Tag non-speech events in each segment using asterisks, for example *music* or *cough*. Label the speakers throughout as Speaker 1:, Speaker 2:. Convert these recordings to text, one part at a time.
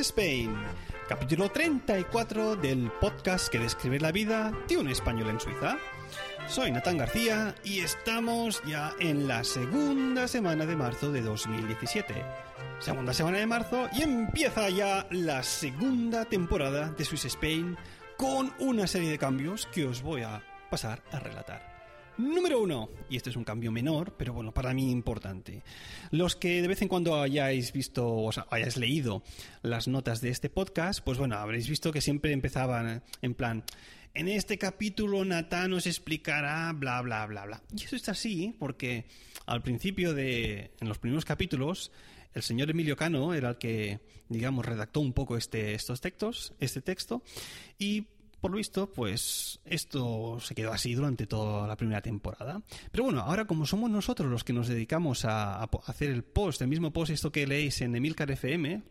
Speaker 1: Spain, capítulo 34 del podcast que describe la vida de un español en Suiza. Soy Natán García y estamos ya en la segunda semana de marzo de 2017. Segunda semana de marzo y empieza ya la segunda temporada de Swiss Spain con una serie de cambios que os voy a pasar a relatar. Número uno, y este es un cambio menor, pero bueno, para mí importante. Los que de vez en cuando hayáis visto o sea, hayáis leído las notas de este podcast, pues bueno, habréis visto que siempre empezaban en plan, en este capítulo Natán nos explicará bla bla bla bla. Y eso está así porque al principio de, en los primeros capítulos, el señor Emilio Cano era el que, digamos, redactó un poco este, estos textos, este texto, y por lo visto, pues esto se quedó así durante toda la primera temporada. Pero bueno, ahora como somos nosotros los que nos dedicamos a, hacer el post, el mismo post, esto que leéis en Emilcar FM,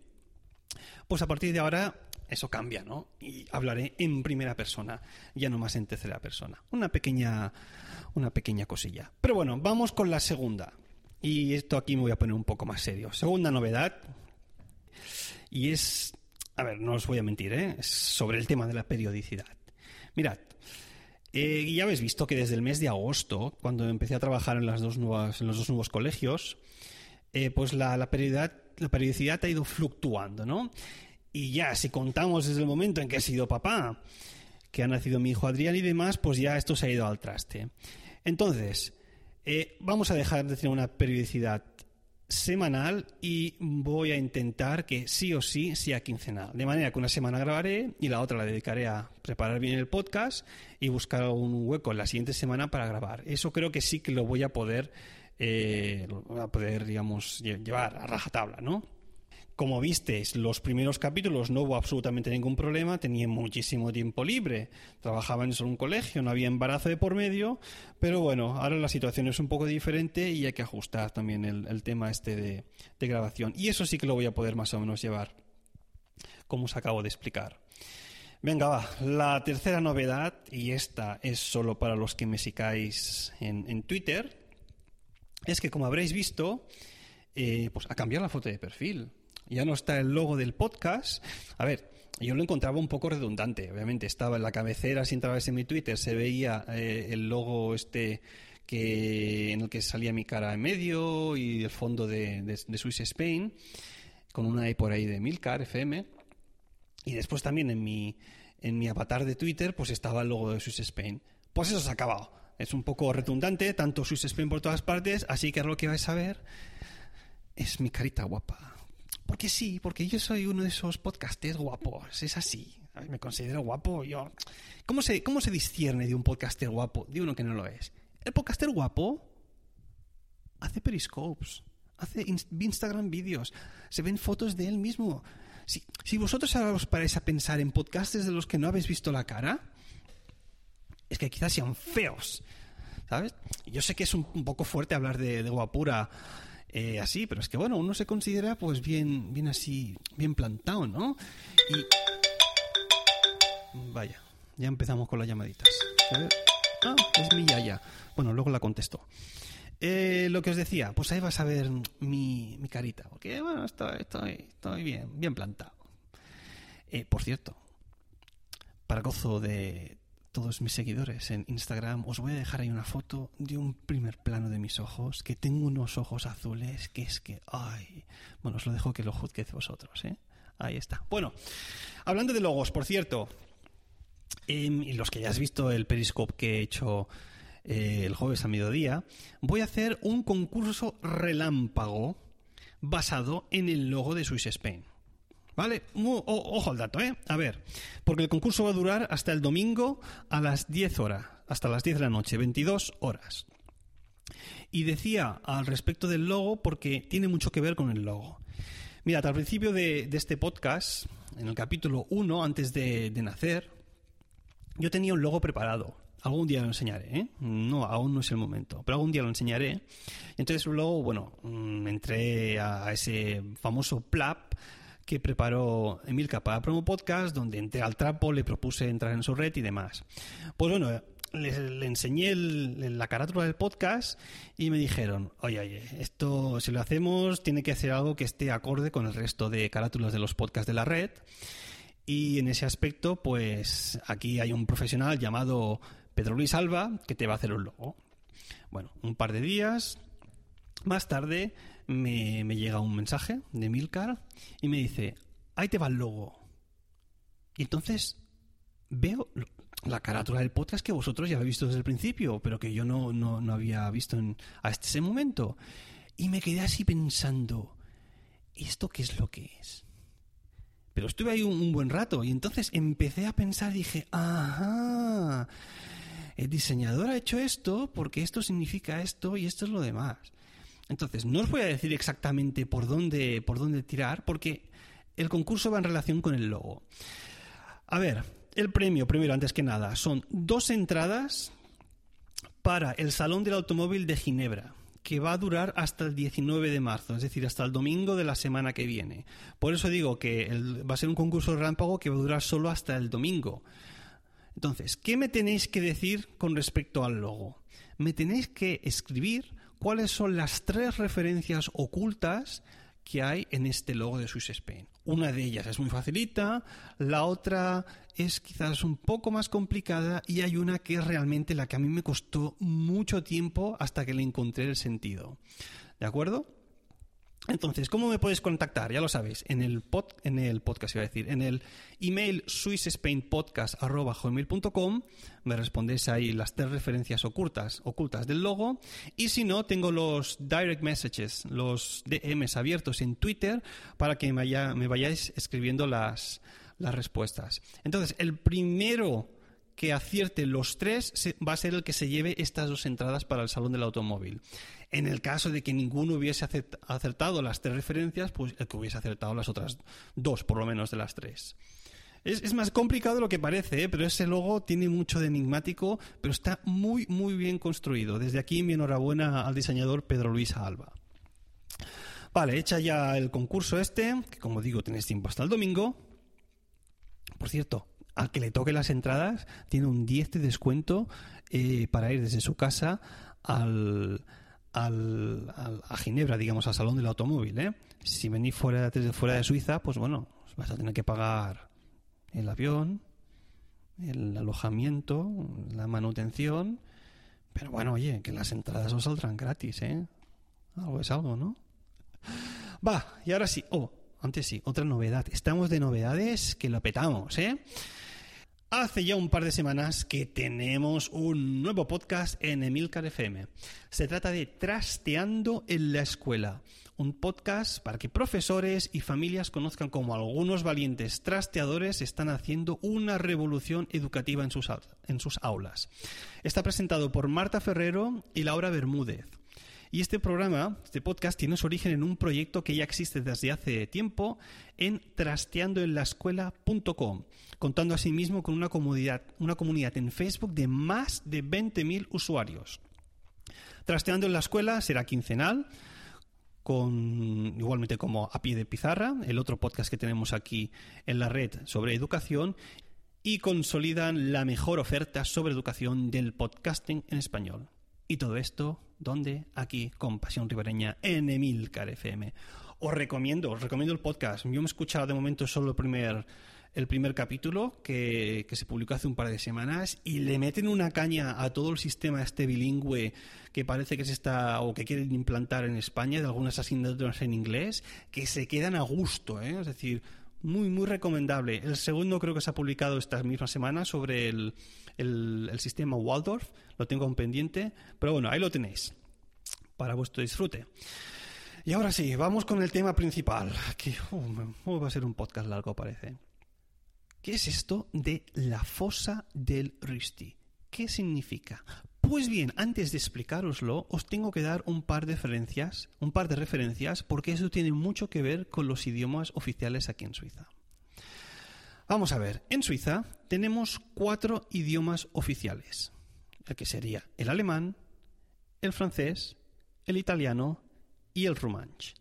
Speaker 1: pues a partir de ahora eso cambia, ¿no? Y hablaré en primera persona, ya no más en tercera persona. Una pequeña, una pequeña cosilla. Pero bueno, vamos con la segunda. Y esto aquí me voy a poner un poco más serio. Segunda novedad. Y es a ver, no os voy a mentir, ¿eh? sobre el tema de la periodicidad. Mirad, eh, ya habéis visto que desde el mes de agosto, cuando empecé a trabajar en, las dos nuevas, en los dos nuevos colegios, eh, pues la, la, periodicidad, la periodicidad ha ido fluctuando, ¿no? Y ya, si contamos desde el momento en que he sido papá, que ha nacido mi hijo Adrián y demás, pues ya esto se ha ido al traste. Entonces, eh, vamos a dejar de tener una periodicidad semanal y voy a intentar que sí o sí sea quincenal. De manera que una semana grabaré y la otra la dedicaré a preparar bien el podcast y buscar un hueco en la siguiente semana para grabar. Eso creo que sí que lo voy a poder, eh, a poder digamos, llevar a rajatabla, ¿no? Como visteis, los primeros capítulos no hubo absolutamente ningún problema, tenía muchísimo tiempo libre, trabajaba en solo un colegio, no había embarazo de por medio, pero bueno, ahora la situación es un poco diferente y hay que ajustar también el, tema este de, grabación. Y eso sí que lo voy a poder más o menos llevar, como os acabo de explicar. Venga, va. La tercera novedad, y esta es solo para los que me sigáis en, Twitter, es que como habréis visto, eh, pues ha cambiado la foto de perfil ya no está el logo del podcast. A ver, yo lo encontraba un poco redundante, obviamente. Estaba en la cabecera, si entrabas en mi Twitter, se veía eh, el logo este que en el que salía mi cara en medio y el fondo de, de, Swiss Spain, con una E por ahí de Milcar FM. Y después también en mi, en mi avatar de Twitter, pues estaba el logo de Swiss Spain. Pues eso se ha acabado. Es un poco redundante, tanto Swiss Spain por todas partes, así que ahora lo que vais a ver es mi carita guapa. Porque sí, porque yo soy uno de esos podcasters guapos, es así. Me considero guapo, yo. ¿Cómo se, ¿Cómo se discierne de un podcaster guapo de uno que no lo es? El podcaster guapo hace periscopes, hace Instagram vídeos, se ven fotos de él mismo. Si, si vosotros ahora os paráis a pensar en podcasters de los que no habéis visto la cara, es que quizás sean feos, ¿sabes? Yo sé que es un, poco fuerte hablar de, de guapura eh, así, pero es que bueno, uno se considera pues bien, bien así, bien plantado, ¿no? Y vaya, ya empezamos con las llamaditas. Ah, es mi yaya. Bueno, luego la contesto. Eh, lo que os decía, pues ahí vas a ver mi, mi carita, porque bueno, estoy, estoy, estoy bien, bien plantado. Eh, por cierto, para gozo de todos mis seguidores en Instagram, os voy a dejar ahí una foto de un primer plano de mis ojos, que tengo unos ojos azules, que es que, ay, bueno, os lo dejo que lo juzguéis vosotros, ¿eh? Ahí está. Bueno, hablando de logos, por cierto, y los que ya has visto el periscope que he hecho eh, el jueves a mediodía, voy a hacer un concurso relámpago basado en el logo de Swiss Spain. ¿Vale? ojo al dato, ¿eh? A ver, porque el concurso va a durar hasta el domingo a las 10 horas, hasta las 10 de la noche, 22 horas. Y decía al respecto del logo porque tiene mucho que ver con el logo. Mirad, al principio de, este podcast, en el capítulo 1, antes de, de nacer, yo tenía un logo preparado Algún día lo enseñaré, ¿eh? No, aún no es el momento, pero algún día lo enseñaré. Entonces luego, bueno, mm, entré a ese famoso plap que preparó Emilka para Promo Podcast, donde entré al trapo, le propuse entrar en su red y demás. Pues bueno, le, enseñé la carátula del podcast y me dijeron, oye, oye, esto si lo hacemos tiene que hacer algo que esté acorde con el resto de carátulas de los podcasts de la red. Y en ese aspecto, pues aquí hay un profesional llamado Pedro Luis Alba, que te va a hacer un logo. Bueno, un par de días más tarde me, llega un mensaje de Milcar y me dice, ahí te va el logo. Y entonces veo la carátula del podcast que vosotros ya habéis visto desde el principio, pero que yo no, no, había visto hasta ese momento. Y me quedé así pensando, ¿esto qué es lo que es? Pero estuve ahí un, un buen rato y entonces empecé a pensar dije, ajá, el diseñador ha hecho esto porque esto significa esto y esto es lo demás. Entonces, no os voy a decir exactamente por dónde, por dónde tirar, porque el concurso va en relación con el logo. A ver, el premio, primero, antes que nada, son dos entradas para el Salón del Automóvil de Ginebra que va a durar hasta el 19 de marzo, es decir, hasta el domingo de la semana que viene. Por eso digo que va a ser un concurso de rámpago que va a durar solo hasta el domingo. Entonces, ¿qué me tenéis que decir con respecto al logo? Me tenéis que escribir cuáles son las tres referencias ocultas que hay en este logo de Swiss Spain. Una de ellas es muy facilita, la otra es quizás un poco más complicada y hay una que es realmente la que a mí me costó mucho tiempo hasta que le encontré el sentido. ¿De acuerdo? Entonces, ¿cómo me puedes contactar? Ya lo sabéis, en el, pod, en el podcast, iba a decir, en el email swissspainpodcast.com me respondéis ahí las tres referencias ocultas, ocultas del logo y si no, tengo los direct messages, los DMs abiertos en Twitter para que me, me vayáis escribiendo las, las respuestas. Entonces, el primero que acierte los tres va a ser el que se lleve estas dos entradas para el Salón del Automóvil. En el caso de que ninguno hubiese acertado las tres referencias, pues el que hubiese acertado las otras dos, por lo menos, de las tres. Es, más complicado de lo que parece, ¿eh? pero ese logo tiene mucho de enigmático, pero está muy, muy bien construido. Desde aquí mi enhorabuena al diseñador Pedro Luis Alba. Vale, hecha ya el concurso este, que como digo tenéis tiempo hasta el domingo. Por cierto, al que le toque las entradas tiene un 10 de descuento eh, para ir desde su casa al, al, a Ginebra, digamos, al Salón del Automóvil. ¿eh? Si venís fuera, desde fuera de Suiza, pues bueno, vas a tener que pagar el avión, el alojamiento, la manutención. Pero bueno, oye, que las entradas os saldrán gratis, ¿eh? Algo es algo, ¿no? Va, y ahora sí. Oh, antes sí, otra novedad. Estamos de novedades que lo petamos, ¿eh? Hace ya un par de semanas que tenemos un nuevo podcast en Emilcar FM. Se trata de Trasteando en la Escuela, un podcast para que profesores y familias conozcan cómo algunos valientes trasteadores están haciendo una revolución educativa en sus, en sus aulas. Está presentado por Marta Ferrero y Laura Bermúdez. Y este programa, este podcast, tiene su origen en un proyecto que ya existe desde hace tiempo en trasteandoenlaescuela.com, contando asimismo con una comunidad, una comunidad en Facebook de más de 20.000 usuarios. Trasteando en la escuela será quincenal, con igualmente como a pie de pizarra, el otro podcast que tenemos aquí en la red sobre educación, y consolidan la mejor oferta sobre educación del podcasting en español. Y todo esto, ¿dónde? Aquí, con Pasión Ribereña, en Emilcar FM. Os recomiendo, os recomiendo el podcast. Yo me he escuchado de momento solo el primer, el primer capítulo que, que, se publicó hace un par de semanas y le meten una caña a todo el sistema este bilingüe que parece que se está o que quieren implantar en España de algunas asignaturas en inglés que se quedan a gusto, ¿eh? es decir, muy, muy recomendable. El segundo creo que se ha publicado esta misma semana sobre el, el, sistema Waldorf, lo tengo en pendiente, pero bueno, ahí lo tenéis para vuestro disfrute. Y ahora sí, vamos con el tema principal, que uh, va a ser un podcast largo parece. ¿Qué es esto de la fosa del Risti? ¿Qué significa? Pues bien, antes de explicároslo, os tengo que dar un par de referencias, un par de referencias, porque eso tiene mucho que ver con los idiomas oficiales aquí en Suiza. Vamos a ver, en Suiza tenemos cuatro idiomas oficiales, el que sería el alemán, el francés, el italiano y el rumanch.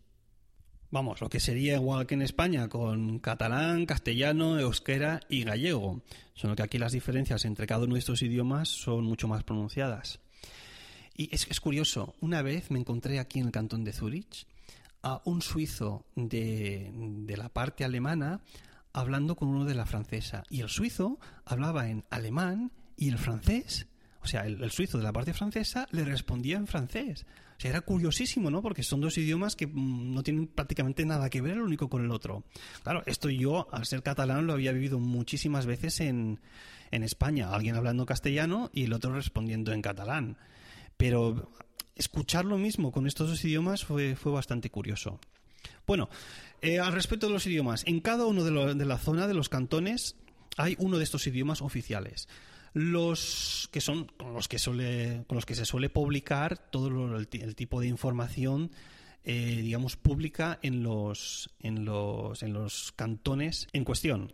Speaker 1: Vamos, lo que sería igual que en España con catalán, castellano, euskera y gallego. Solo que aquí las diferencias entre cada uno de estos idiomas son mucho más pronunciadas. Y es, curioso, una vez me encontré aquí en el cantón de Zurich a un suizo de, de la parte alemana hablando con uno de la francesa. Y el suizo hablaba en alemán y el francés, o sea, el, suizo de la parte francesa le respondía en francés. O sea, era curiosísimo, ¿no? Porque son dos idiomas que mm, no tienen prácticamente nada que ver el único con el otro. Claro, esto yo, al ser catalán, lo había vivido muchísimas veces en, en España. Alguien hablando castellano y el otro respondiendo en catalán. Pero escuchar lo mismo con estos dos idiomas fue, fue bastante curioso. Bueno, eh, al respecto de los idiomas, en cada uno de la zona de los cantones hay uno de estos idiomas oficiales los que son con los que suele con los que se suele publicar todo lo, el, tipo de información eh, digamos pública en los en los en los cantones en cuestión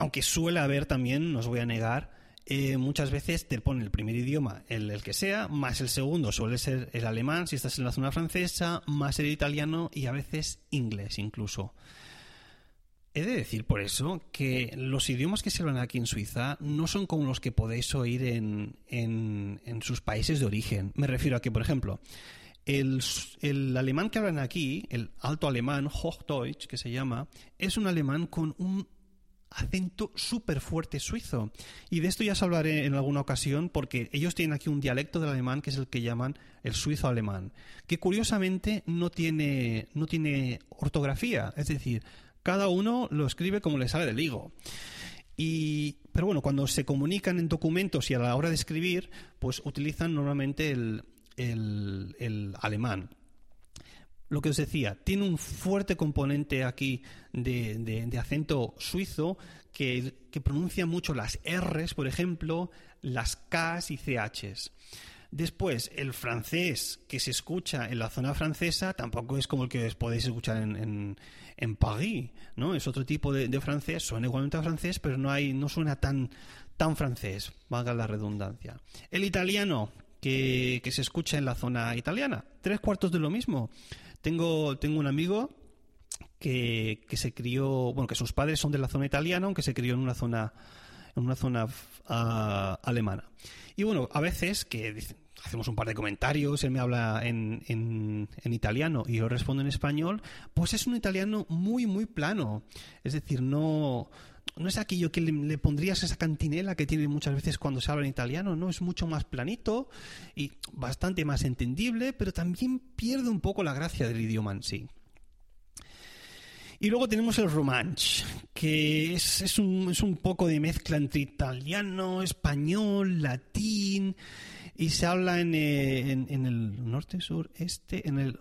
Speaker 1: Aunque suele haber también, no os voy a negar, eh, muchas veces te pone el primer idioma, el, que sea, más el segundo suele ser el alemán, si estás en la zona francesa, más el italiano y a veces inglés incluso. He de decir por eso que los idiomas que se hablan aquí en Suiza no son como los que podéis oír en, en, en sus países de origen. Me refiero a que, por ejemplo, el, el, alemán que hablan aquí, el alto alemán, Hochdeutsch, que se llama, es un alemán con un acento súper fuerte suizo. Y de esto ya os hablaré en alguna ocasión porque ellos tienen aquí un dialecto del alemán que es el que llaman el suizo alemán, que curiosamente no tiene, no tiene ortografía, es decir, cada uno lo escribe como le sale del higo. Y, pero bueno, cuando se comunican en documentos y a la hora de escribir, pues utilizan normalmente el, el, el alemán. Lo que os decía, tiene un fuerte componente aquí de, de, acento suizo que, que, pronuncia mucho las R's, por ejemplo, las K's y CH's. Después, el francés que se escucha en la zona francesa tampoco es como el que podéis escuchar en, en, en París, ¿no? Es otro tipo de, de, francés, suena igualmente a francés, pero no, hay, no suena tan, tan francés, valga la redundancia. El italiano que, que se escucha en la zona italiana, tres cuartos de lo mismo. Tengo, tengo un amigo que, que, se crió, bueno, que sus padres son de la zona italiana, aunque se crió en una zona, en una zona uh, alemana. Y bueno, a veces que hacemos un par de comentarios, él me habla en, en, en, italiano y yo respondo en español, pues es un italiano muy, muy plano. Es decir, no, no es aquello que le, pondrías esa cantinela que tiene muchas veces cuando se habla en italiano, ¿no? Es mucho más planito y bastante más entendible, pero también pierde un poco la gracia del idioma en sí. Y luego tenemos el Romanche, que es, un, es un poco de mezcla entre italiano, español, latín, y se habla en, eh, en, el norte, sur, este, en el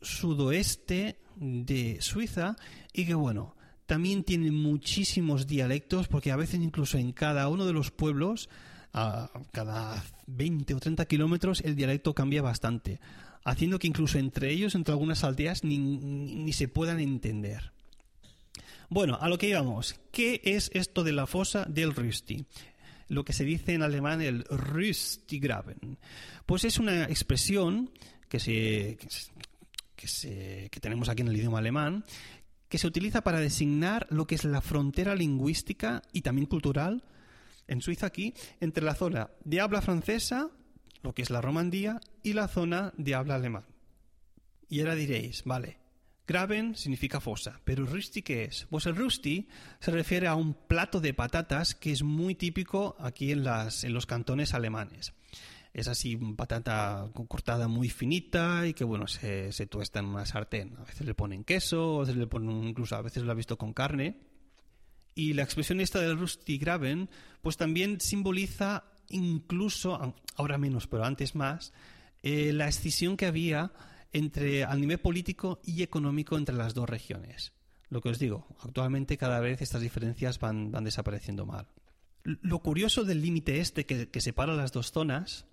Speaker 1: sudoeste de Suiza, y que bueno, también tiene muchísimos dialectos, porque a veces incluso en cada uno de los pueblos, a cada 20 o 30 kilómetros, el dialecto cambia bastante haciendo que incluso entre ellos, entre algunas aldeas, ni, se puedan entender. Bueno, a lo que íbamos. ¿Qué es esto de la fosa del Rüsti? Lo que se dice en alemán el Rüstigraben. Pues es una expresión que, se, que, que tenemos aquí en el idioma alemán que se utiliza para designar lo que es la frontera lingüística y también cultural en Suiza aquí entre la zona de habla francesa lo que es la Romandía, y la zona de habla alemán. Y ahora diréis, vale, Graben significa fosa, pero Rüsti ¿qué es? Pues el Rüsti se refiere a un plato de patatas que es muy típico aquí en, las, en los cantones alemanes. Es así, patata cortada muy finita y que, bueno, se, se tuesta en una sartén. A veces le ponen queso, a veces le ponen, incluso a veces lo ha visto con carne. Y la expresión esta del Rüsti Graben, pues también simboliza incluso, ahora menos, pero antes más, eh, la escisión que había entre, al nivel político y económico entre las dos regiones. Lo que os digo, actualmente cada vez estas diferencias van, van desapareciendo mal. Lo curioso del límite este que, separa las dos zonas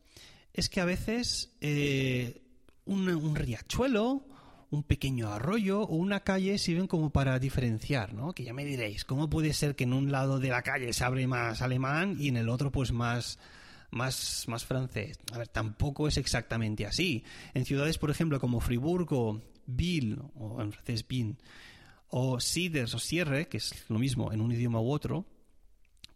Speaker 1: es que a veces eh, un riachuelo un pequeño arroyo o una calle sirven como para diferenciar, ¿no? Que ya me diréis, ¿cómo puede ser que en un lado de la calle se abre más alemán y en el otro pues más más, más francés. A ver, tampoco es exactamente así. En ciudades, por ejemplo, como Friburgo, Ville, o en francés Bin, o Siders o Sierre, que es lo mismo en un idioma u otro,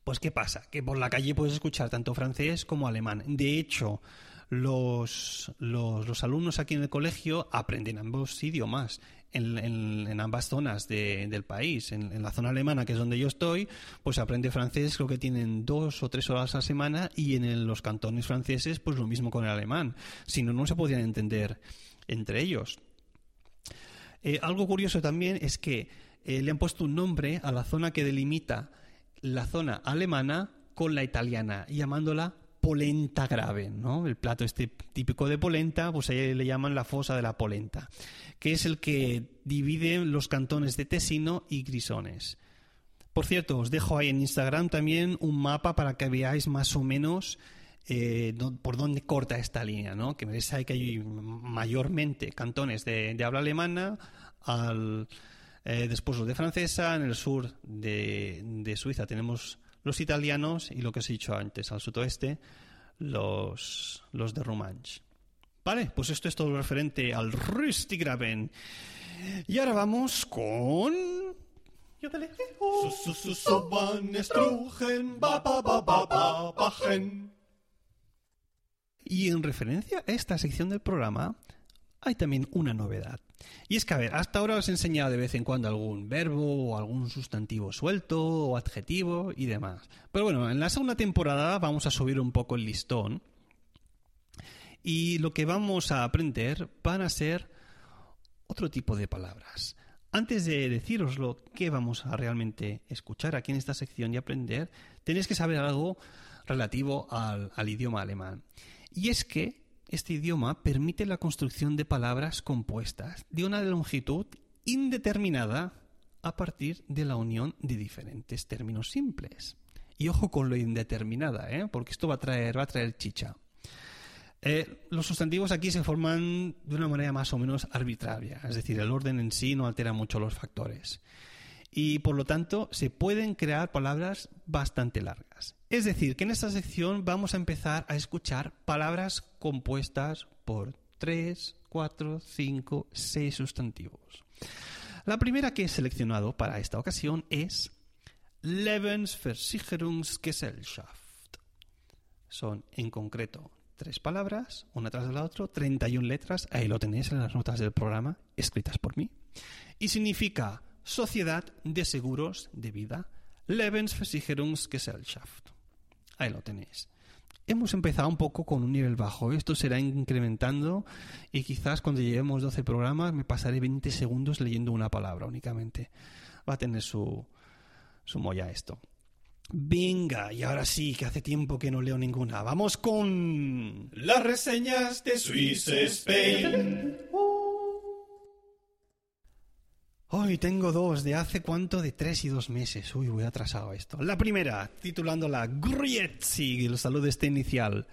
Speaker 1: pues ¿qué pasa? Que por la calle puedes escuchar tanto francés como alemán. De hecho, los, los, alumnos aquí en el colegio aprenden ambos idiomas en, ambas zonas del país. En, la zona alemana, que es donde yo estoy, pues aprende francés, creo que tienen dos o tres horas a la semana, y en los cantones franceses, pues lo mismo con el alemán. Si no, no se podrían entender entre ellos. Eh, algo curioso también es que eh, le han puesto un nombre a la zona que delimita la zona alemana con la italiana, llamándola polenta grave, ¿no? El plato este típico de polenta, pues ahí le llaman la fosa de la polenta, que es el que divide los cantones de Tesino y Grisones. Por cierto, os dejo ahí en Instagram también un mapa para que veáis más o menos eh, por dónde corta esta línea, ¿no? Que veis que hay mayormente cantones de, habla alemana, al, eh, después los de francesa, en el sur de, de Suiza tenemos los italianos y lo que os he dicho antes, al sudoeste, los, los de Romanche. Vale, pues esto es todo referente al Rüstigraben. Y ahora vamos con... Y en referencia a esta sección del programa, hay también una novedad. Y es que, a ver, hasta ahora os he enseñado de vez en cuando algún verbo o algún sustantivo suelto o adjetivo y demás. Pero bueno, en la segunda temporada vamos a subir un poco el listón. Y lo que vamos a aprender van a ser otro tipo de palabras. Antes de deciros lo que vamos a realmente escuchar aquí en esta sección y aprender, tenéis que saber algo relativo al, al idioma alemán. Y es que este idioma permite la construcción de palabras compuestas de una longitud indeterminada a partir de la unión de diferentes términos simples. Y ojo con lo indeterminada, ¿eh? porque esto va a traer, va a traer chicha. Eh, los sustantivos aquí se forman de una manera más o menos arbitraria, es decir, el orden en sí no altera mucho los factores y por lo tanto se pueden crear palabras bastante largas. Es decir, que en esta sección vamos a empezar a escuchar palabras compuestas por 3, 4, 5, 6 sustantivos. La primera que he seleccionado para esta ocasión es Lebensversicherungsgesellschaft. Son en concreto tres palabras, una tras la otra, 31 letras, ahí lo tenéis en las notas del programa, escritas por mí, y significa Sociedad de Seguros de Vida Lebensversicherungsgesellschaft. Ahí lo tenéis. Hemos empezado un poco con un nivel bajo. Esto será incrementando y quizás cuando lleguemos 12 programas me pasaré 20 segundos leyendo una palabra únicamente. Va a tener su, su molla esto. Venga, y ahora sí, que hace tiempo que no leo ninguna. Vamos con las reseñas de Swiss Spain. Hoy tengo dos, de hace cuánto, de tres y dos meses. Uy, voy atrasado esto. La primera, titulándola Grietzi, el saludo este inicial.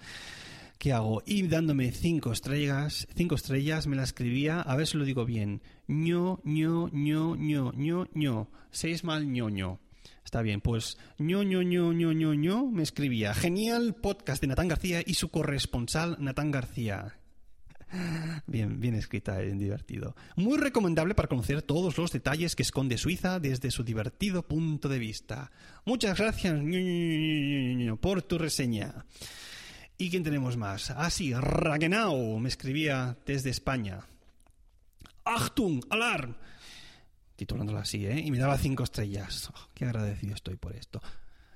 Speaker 1: ¿Qué hago? Y dándome cinco estrellas, cinco estrellas, me la escribía, a ver si lo digo bien. ño, ño, ño, ño, ño, ño. Seis mal ño, Está bien, pues ño, ño, ño, ño, ño, ño, me escribía. Genial podcast de Natán García y su corresponsal Natán García. Bien, escrita, bien divertido. Muy recomendable para conocer todos los detalles que esconde Suiza desde su divertido punto de vista. Muchas gracias por tu reseña. ¿Y quién tenemos más? Ah, sí, Ragenau me escribía desde España. Achtung, alarm titulándola así, ¿eh? Y me daba cinco estrellas. Oh, qué agradecido estoy por esto.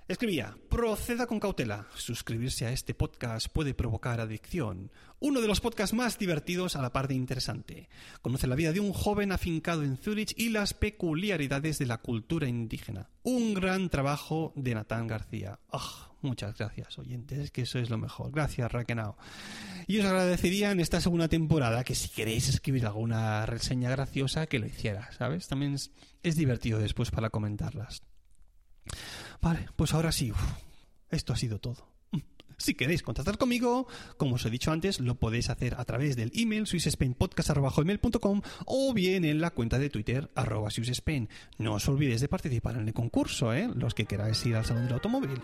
Speaker 1: Escribía, proceda con cautela. Suscribirse a este podcast puede provocar adicción. Uno de los podcasts más divertidos a la par de interesante. Conoce la vida de un joven afincado en Zurich y las peculiaridades de la cultura indígena. Un gran trabajo de Natán García. Oh, muchas gracias, oyentes, que eso es lo mejor. Gracias, Raquenao. Y os agradecería en esta segunda temporada que si queréis escribir alguna reseña graciosa, que lo hiciera, ¿sabes? También es divertido después para comentarlas. Vale, pues ahora sí, esto ha sido todo. Si queréis contactar conmigo, como os he dicho antes, lo podéis hacer a través del email swissspainpodcast.com o bien en la cuenta de Twitter arroba. No os olvidéis de participar en el concurso, ¿eh? los que queráis ir al Salón del Automóvil.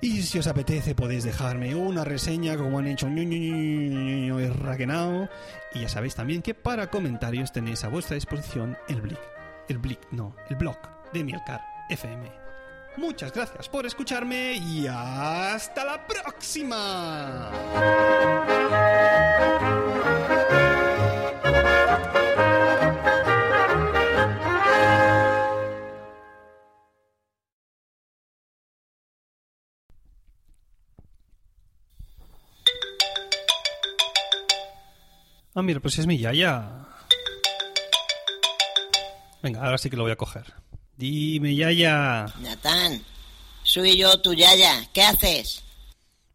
Speaker 1: Y si os apetece podéis dejarme una reseña como han hecho y Ragenao. Y ya sabéis también que para comentarios tenéis a vuestra disposición el Blick. El Blick, no, el blog de Mielcar FM. Muchas gracias por escucharme y hasta la próxima. Ah, mira, pues es mi yaya. Venga, ahora sí que lo voy a coger. Dime, Yaya.
Speaker 2: Natán, soy yo, tu Yaya. ¿Qué haces?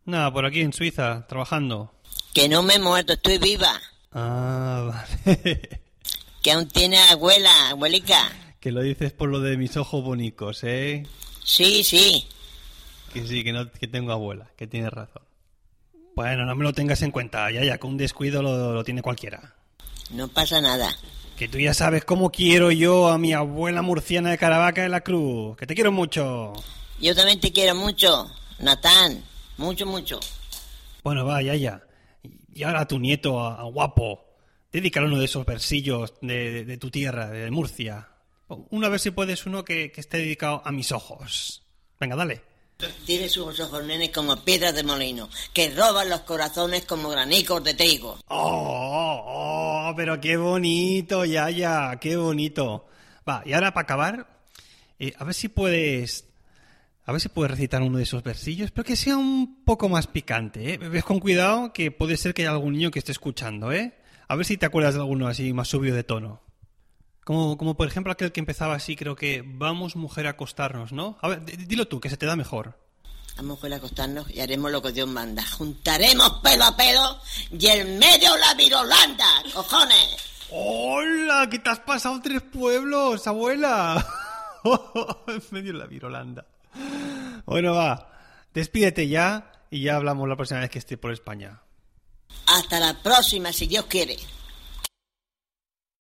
Speaker 1: Nada, por aquí en Suiza, trabajando.
Speaker 2: Que no me he muerto, estoy viva.
Speaker 1: Ah, *laughs* vale.
Speaker 2: que aún tiene abuela, abuelica.
Speaker 1: Que lo dices por lo de mis ojos bonitos, ¿eh?
Speaker 2: Sí, sí.
Speaker 1: Que sí, que, no, que tengo abuela, que tienes razón. Bueno, no me lo tengas en cuenta, Yaya, que un descuido lo, lo tiene cualquiera.
Speaker 2: No pasa nada.
Speaker 1: Que tú ya sabes cómo quiero yo a mi abuela murciana de Caravaca de la Cruz. Que te quiero mucho.
Speaker 2: Yo también te quiero mucho, Natán. Mucho, mucho.
Speaker 1: Bueno, va, ya, ya. Y ahora a tu nieto, a, guapo. Dedícale uno de esos versillos de, tu tierra, de Murcia. Una vez si puedes uno que, que esté dedicado a mis ojos. Venga, dale.
Speaker 2: Tiene sus ojos, nene, como piedras de molino, que roban los corazones como granicos de trigo.
Speaker 1: ¡Oh, oh, pero qué bonito, ya, ya, qué bonito! Va, y ahora para acabar, eh, a ver si puedes... A ver si puedes recitar uno de esos versillos, pero que sea un poco más picante, ¿eh? Ves con cuidado que puede ser que haya algún niño que esté escuchando, ¿eh? A ver si te acuerdas de alguno así más subido de tono. Como, como por ejemplo aquel que empezaba así, creo que vamos mujer a acostarnos, ¿no? A ver, dilo tú, que se te da mejor.
Speaker 2: Vamos mujer a acostarnos y haremos lo que Dios manda. Juntaremos pelo a pelo y en medio la virolanda, cojones.
Speaker 1: ¡Hola! ¿Qué te has pasado tres pueblos, abuela? *laughs* en medio la virolanda. Bueno, va. Despídete ya y ya hablamos la próxima vez que esté por España.
Speaker 2: Hasta la próxima, si Dios quiere.